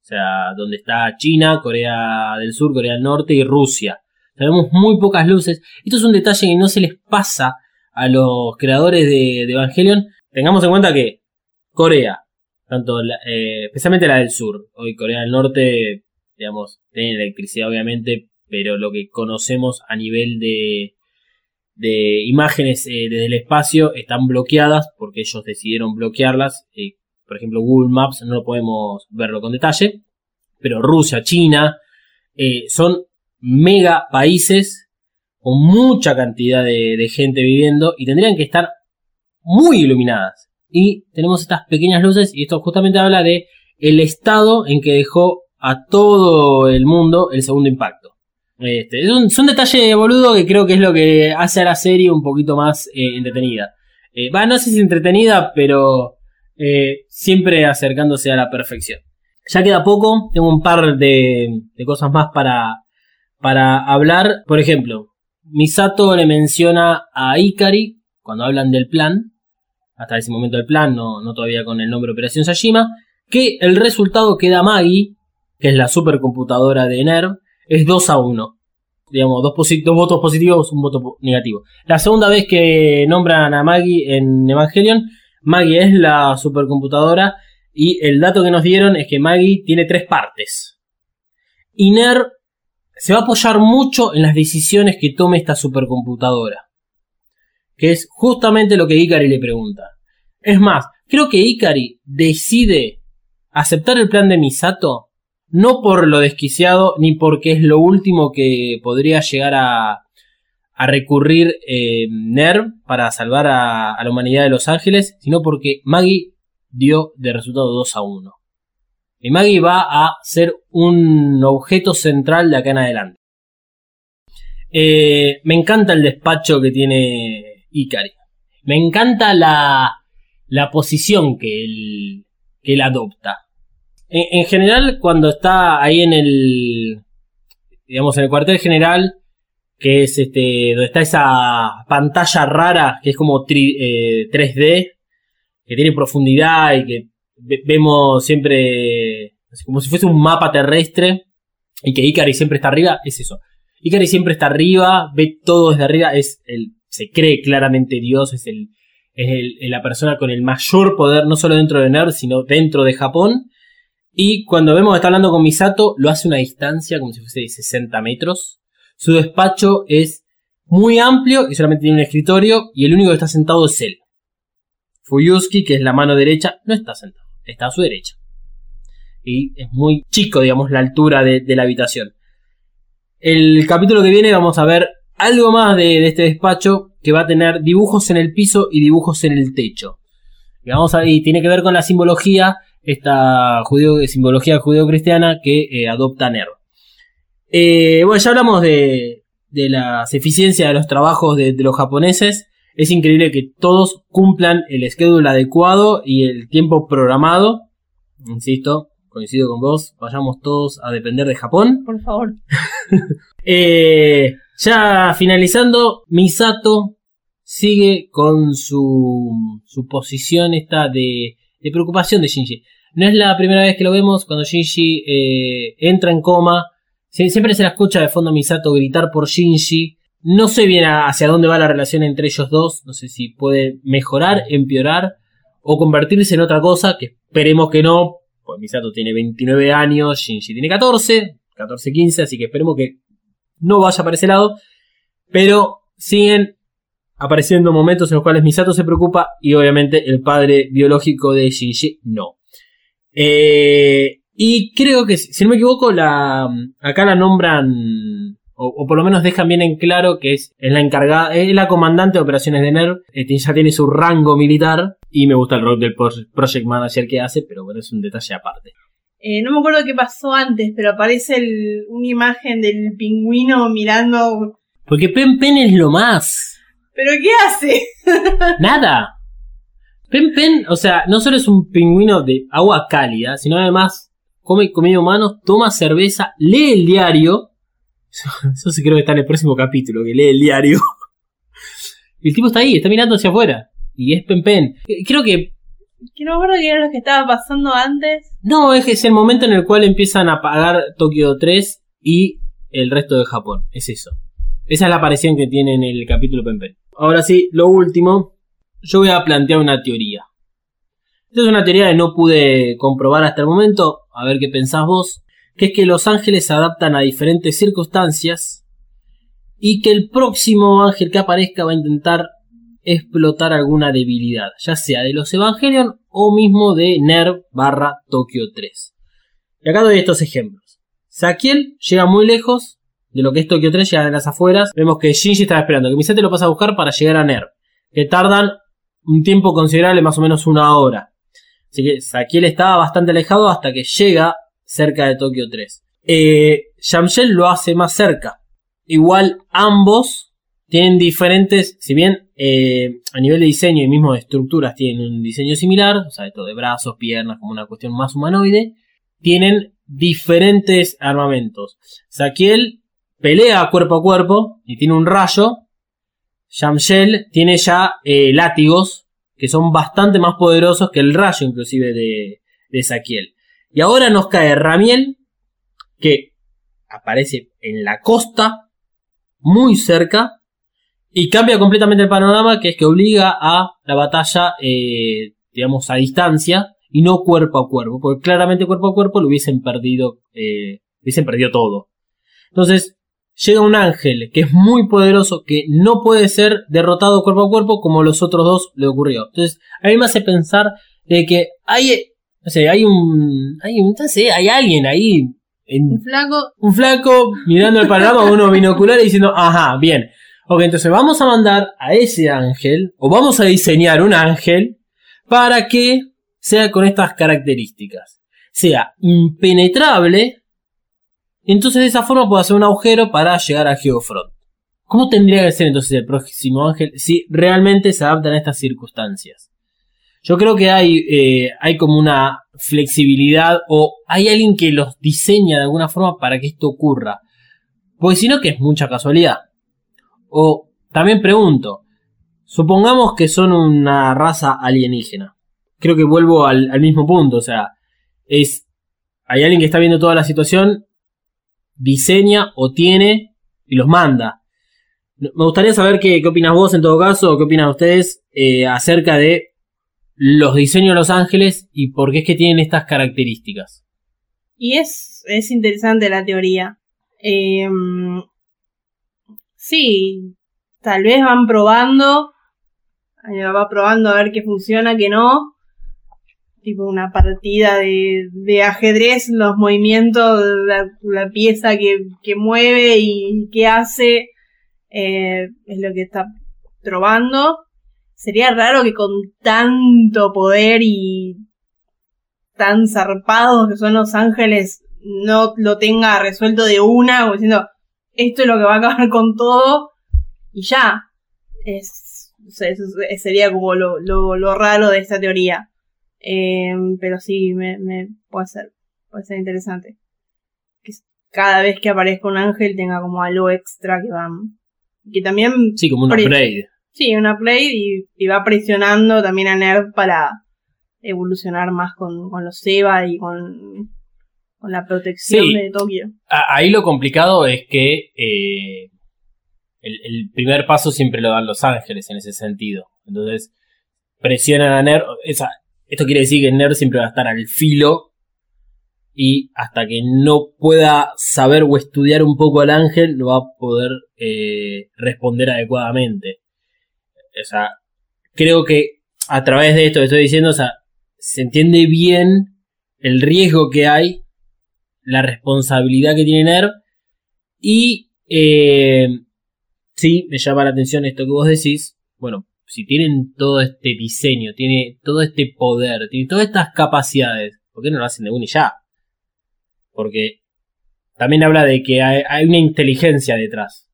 O sea, donde está China, Corea del Sur, Corea del Norte y Rusia. Vemos muy pocas luces. Esto es un detalle que no se les pasa a los creadores de, Evangelion. Tengamos en cuenta que Corea, tanto la- eh, especialmente la del sur, hoy Corea del Norte digamos, tienen electricidad obviamente, pero lo que conocemos a nivel de, de imágenes eh, desde el espacio están bloqueadas porque ellos decidieron bloquearlas. Por ejemplo, Google Maps no lo podemos verlo con detalle, pero Rusia, China, eh, son mega países con mucha cantidad de, gente viviendo y tendrían que estar muy iluminadas. Y tenemos estas pequeñas luces y esto justamente habla de el estado en que dejó a todo el mundo el segundo impacto. Este, es, un, es un detalle boludo que creo que es lo que hace a la serie un poquito más eh, entretenida. Eh, Va, no sé si entretenida, pero eh, siempre acercándose a la perfección. Ya queda poco, tengo un par de, cosas más para, para hablar. Por ejemplo, Misato le menciona a Ikari cuando hablan del plan, hasta ese momento del plan, no, no todavía con el nombre Operación Sajima, que el resultado que da Maggie, que es la supercomputadora de NERV, es 2 a 1. Digamos, dos, dos votos positivos, un voto negativo. La segunda vez que nombran a Maggie en Evangelion, Maggie es la supercomputadora y el dato que nos dieron es que Maggie tiene tres partes. Y NERV se va a apoyar mucho en las decisiones que tome esta supercomputadora. Que es justamente lo que Ikari le pregunta. Es más, creo que Ikari decide aceptar el plan de Misato no por lo desquiciado ni porque es lo último que podría llegar a, a recurrir eh, NERV para salvar a, la humanidad de Los Ángeles, sino porque Maggie dio de resultado 2 a 1. Y Maggie va a ser un objeto central de acá en adelante. Eh, me encanta el despacho que tiene Ikari. Me encanta la, la posición que él, que él adopta. En, en general, cuando está ahí en el, digamos, en el cuartel general, que es este, donde está esa pantalla rara, que es como tri- eh, 3D, que tiene profundidad y que ve- vemos siempre como si fuese un mapa terrestre y que Ikari siempre está arriba, es eso. Ikari siempre está arriba, ve todo desde arriba, es el, se cree claramente Dios, es el, es el- la persona con el mayor poder, no solo dentro de NERD, sino dentro de Japón. Y cuando vemos que está hablando con Misato, lo hace a una distancia como si fuese de 60 metros. Su despacho es muy amplio y solamente tiene un escritorio y el único que está sentado es él. Fuyuski, que es la mano derecha, no está sentado, está a su derecha. Y es muy chico, digamos, la altura de, la habitación. El capítulo que viene vamos a ver algo más de, este despacho que va a tener dibujos en el piso y dibujos en el techo. Y, vamos a, y tiene que ver con la simbología, esta judeo, simbología judeo-cristiana que eh, adopta Nerv. Eh, bueno, ya hablamos de, de las eficiencias de los trabajos de, de los japoneses. Es increíble que todos cumplan el schedule adecuado y el tiempo programado. Insisto, coincido con vos, vayamos todos a depender de Japón. Por favor. Eh, ya finalizando, Misato sigue con su, su posición esta de, de preocupación de Shinji. No es la primera vez que lo vemos cuando Shinji eh, entra en coma. Sie- Siempre se la escucha de fondo a Misato gritar por Shinji. No sé bien hacia dónde va la relación entre ellos dos. No sé si puede mejorar, empeorar o convertirse en otra cosa. Que esperemos que no. Pues Misato tiene 29 años, Shinji tiene 14, 14, 15. Así que esperemos que no vaya para ese lado. Pero siguen apareciendo momentos en los cuales Misato se preocupa y obviamente el padre biológico de Shinji no. Eh, y creo que, si no me equivoco, la, acá la nombran, o, o por lo menos dejan bien en claro que es, es la encargada, es la comandante de operaciones de NERV, tiene- ya tiene su rango militar y me gusta el rol del pro- project manager que hace, pero bueno, es un detalle aparte. Eh, no me acuerdo qué pasó antes, pero aparece el- una imagen del pingüino mirando. Porque Pen Pen es lo más. ¿Pero qué hace? Nada. Pen Pen, o sea, no solo es un pingüino de agua cálida, sino además come comida humana, toma cerveza, lee el diario. Eso sí creo que está en el próximo capítulo, que lee el diario. El tipo está ahí, está mirando hacia afuera. Y es Pen Pen. Eh, Creo que Que no me acuerdo qué era lo que estaba pasando antes. no, es que es el momento en el cual empiezan a pagar Tokio 3 y el resto de Japón. Es eso. Esa es la aparición que tiene en el capítulo Pen Pen. Ahora sí, lo último. Yo voy a plantear una teoría. Esta es una teoría que no pude comprobar hasta el momento. A ver qué pensás vos. que es que los ángeles se adaptan a diferentes circunstancias y que el próximo ángel que aparezca va a intentar explotar alguna debilidad, ya sea de los Evangelion o mismo de NERV barra Tokio 3. Y acá doy estos ejemplos. Sakiel llega muy lejos de lo que es Tokio 3, llega de las afueras. Vemos que Shinji estaba esperando que Misate lo pasa a buscar para llegar a NERV, que tardan un tiempo considerable, más o menos una hora. Así que Sakiel estaba bastante alejado hasta que llega cerca de Tokio 3. Eh, Yamshel lo hace más cerca. Igual ambos tienen diferentes, si bien eh, a nivel de diseño y mismo de estructuras tienen un diseño similar, o sea, esto de brazos, piernas, como una cuestión más humanoide, tienen diferentes armamentos. Sakiel pelea cuerpo a cuerpo y tiene un rayo. Yamshel tiene ya eh, látigos que son bastante más poderosos que el rayo inclusive de, de Saquiel. Y ahora nos cae Ramiel, que aparece en la costa, muy cerca, y cambia completamente el panorama, que es que obliga a la batalla, eh, digamos, a distancia, y no cuerpo a cuerpo, porque claramente cuerpo a cuerpo lo hubiesen perdido, eh, hubiesen perdido todo. Entonces, llega un ángel que es muy poderoso, que no puede ser derrotado cuerpo a cuerpo como los otros dos le ocurrió. Entonces, a mí me hace pensar de que hay, no sé, hay un, hay un, no sé, hay alguien ahí, en, Un flaco. un flaco mirando el panorama con unos binoculares diciendo, ajá, bien. Ok, entonces vamos a mandar a ese ángel, o vamos a diseñar un ángel, para que sea con estas características. Sea impenetrable, entonces de esa forma puedo hacer un agujero para llegar a Geofront. ¿Cómo tendría que ser entonces el próximo ángel si realmente se adaptan a estas circunstancias? Yo creo que hay, eh, hay como una flexibilidad o hay alguien que los diseña de alguna forma para que esto ocurra. Porque si no, que es mucha casualidad. O también pregunto, supongamos que son una raza alienígena. Creo que vuelvo al, al mismo punto, o sea, es, hay alguien que está viendo toda la situación, diseña o tiene y los manda. Me gustaría saber qué, qué opinas vos en todo caso, o qué opinan ustedes eh, acerca de los diseños de Los Ángeles y por qué es que tienen estas características. Y es, es interesante la teoría. Em, sí, tal vez van probando, va probando a ver qué funciona, qué no. Tipo una partida de, de ajedrez, los movimientos, la, la pieza que, que mueve y qué hace, eh, es lo que está probando. Sería raro que con tanto poder y tan zarpados que son los ángeles no lo tenga resuelto de una, como diciendo, esto es lo que va a acabar con todo, y ya. Es, o sea, eso sería como lo, lo, lo raro de esta teoría. Eh, pero sí, me, me puede ser, puede ser interesante. Que cada vez que aparezca un ángel tenga como algo extra que va. Que también. Sí, como un Pre- upgrade. Sí, una play y, y va presionando también a Nerd para evolucionar más con, con los Seba y con, con la protección Sí. de Tokio. Ahí lo complicado es que eh, el, el primer paso siempre lo dan los ángeles en ese sentido. Entonces, presionan a Nerd. esa- esto quiere decir que Nerd siempre va a estar al filo. Y hasta que no pueda saber o estudiar un poco al ángel, no va a poder eh, responder adecuadamente. O sea, creo que a través de esto que estoy diciendo, o sea, se entiende bien el riesgo que hay la responsabilidad que tiene NERV y eh, sí, me llama la atención esto que vos decís, bueno, si tienen todo este diseño, tiene todo este poder, tiene todas estas capacidades, ¿por qué no lo hacen de una y ya? Porque también habla de que hay, una inteligencia detrás.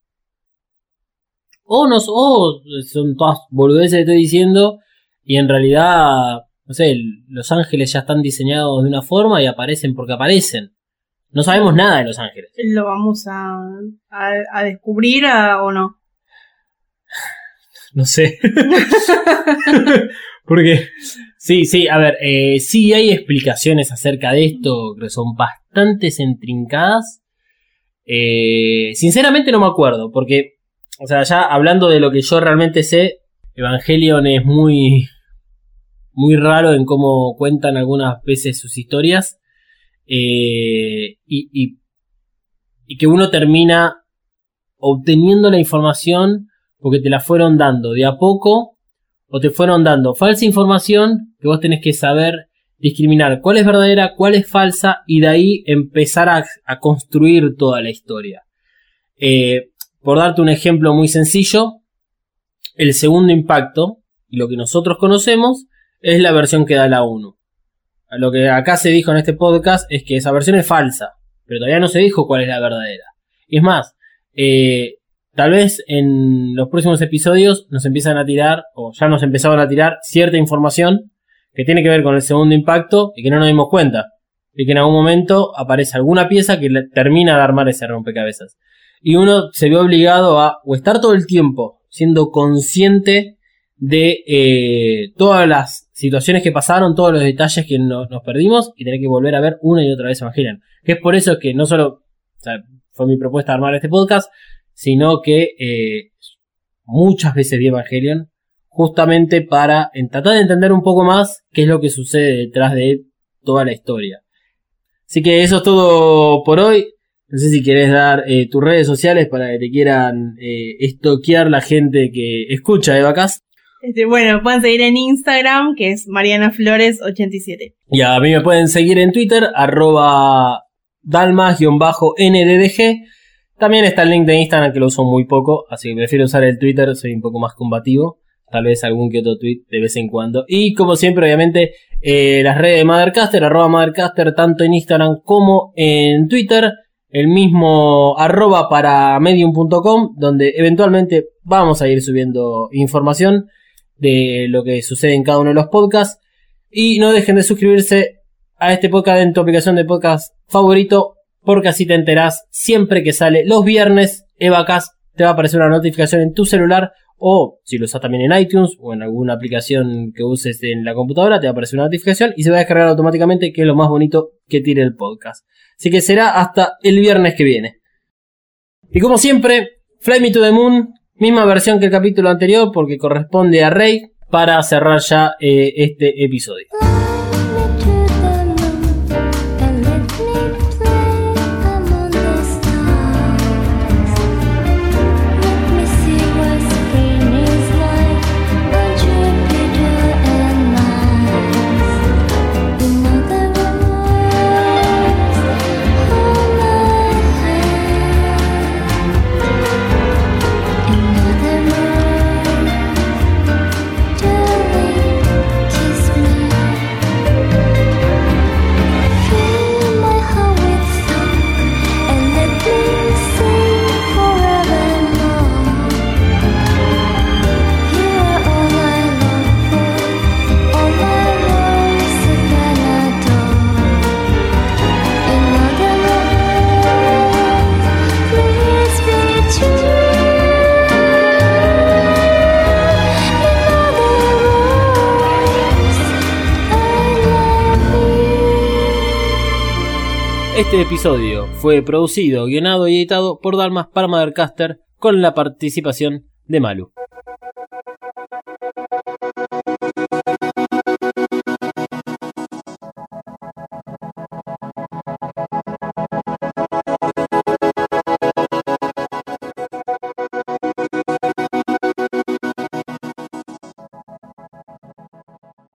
O no, o son todas boludeces que estoy diciendo y en realidad, no sé, los ángeles ya están diseñados de una forma y aparecen porque aparecen. No sabemos nada de los ángeles. ¿Lo vamos a, a, descubrir o no? No sé. Porque, sí, sí, a ver, eh, sí hay explicaciones acerca de esto que son bastante intrincadas. Eh, sinceramente no me acuerdo, porque, o sea, ya hablando de lo que yo realmente sé, Evangelion es muy, muy raro en cómo cuentan algunas veces sus historias. eh, y- y que uno termina obteniendo la información porque te la fueron dando de a poco o te fueron dando falsa información que vos tenés que saber discriminar cuál es verdadera, cuál es falsa y de ahí empezar a, construir toda la historia. Eh, por darte un ejemplo muy sencillo, el segundo impacto, y lo que nosotros conocemos, es la versión que da la 1. Lo que acá se dijo en este podcast es que esa versión es falsa, pero todavía no se dijo cuál es la verdadera. Y es más, eh, tal vez en los próximos episodios nos empiezan a tirar, o ya nos empezaron a tirar, cierta información que tiene que ver con el segundo impacto y que no nos dimos cuenta. Y que en algún momento aparece alguna pieza que termina de armar ese rompecabezas. Y uno se ve obligado a o estar todo el tiempo siendo consciente de eh, todas las situaciones que pasaron, todos los detalles que no- nos perdimos y tener que volver a ver una y otra vez Evangelion. Que es por eso que no solo fue mi propuesta armar este podcast, sino que eh, muchas veces vi Evangelion justamente para en tratar de entender un poco más qué es lo que sucede detrás de toda la historia. Así que eso es todo por hoy. No sé si querés dar eh, tus redes sociales para que te quieran eh, estoquear la gente que escucha Evacast. Este, bueno, pueden seguir en Instagram, que es marianaflores87. Y a mí me pueden seguir en Twitter, arroba dalmas-nddg. También está el link de Instagram que lo uso muy poco, así que prefiero usar el Twitter, soy un poco más combativo. Tal vez algún que otro tweet de vez en cuando. Y como siempre, obviamente, eh, las redes de Mothercaster, arroba Mothercaster, tanto en Instagram como en Twitter. El mismo arroba para medium.com, donde eventualmente vamos a ir subiendo información de lo que sucede en cada uno de los podcasts. Y no dejen de suscribirse a este podcast en tu aplicación de podcast favorito, porque así te enterás siempre que sale los viernes. Evacast te va a aparecer una notificación en tu celular, o si lo usas también en iTunes o en alguna aplicación que uses en la computadora, te va a aparecer una notificación y se va a descargar automáticamente, que es lo más bonito que tiene el podcast. Así que será hasta el viernes que viene. Y como siempre, Fly Me to the Moon, misma versión que el capítulo anterior, porque corresponde a Rey, para cerrar ya eh, este episodio. Este episodio fue producido, guionado y editado por Dalmas para Mothercaster con la participación de Malu.